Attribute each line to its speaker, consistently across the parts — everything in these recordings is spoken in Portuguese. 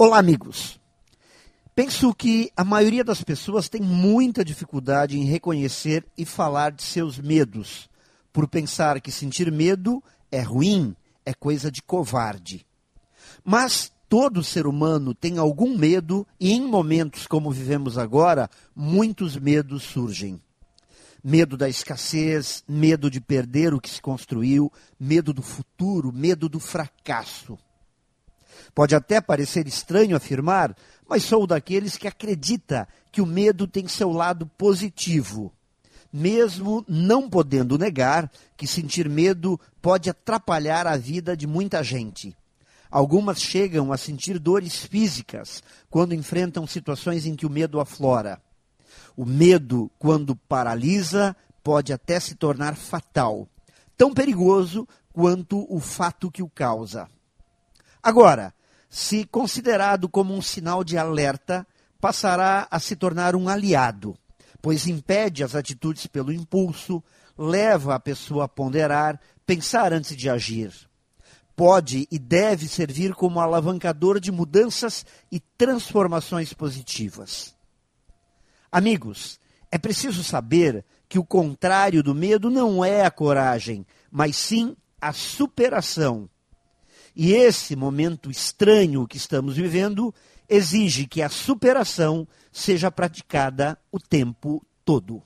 Speaker 1: Olá, amigos. Penso que a maioria das pessoas tem muita dificuldade em reconhecer e falar de seus medos, por pensar que sentir medo é ruim, é coisa de covarde. Mas todo ser humano tem algum medo e em momentos como vivemos agora, muitos medos surgem. Medo da escassez, medo de perder o que se construiu, medo do futuro, medo do fracasso. Pode até parecer estranho afirmar, mas sou daqueles que acredita que o medo tem seu lado positivo. Mesmo não podendo negar que sentir medo pode atrapalhar a vida de muita gente. Algumas chegam a sentir dores físicas quando enfrentam situações em que o medo aflora. O medo, quando paralisa, pode até se tornar fatal, tão perigoso quanto o fato que o causa. Agora, se considerado como um sinal de alerta, passará a se tornar um aliado, pois impede as atitudes pelo impulso, leva a pessoa a ponderar, pensar antes de agir. Pode e deve servir como alavancador de mudanças e transformações positivas. Amigos, é preciso saber que o contrário do medo não é a coragem, mas sim a superação e esse momento estranho que estamos vivendo exige que a superação seja praticada o tempo todo.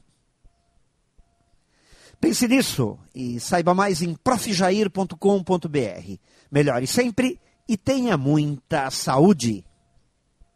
Speaker 1: Pense nisso e saiba mais em profjair.com.br. Melhore sempre e tenha muita saúde.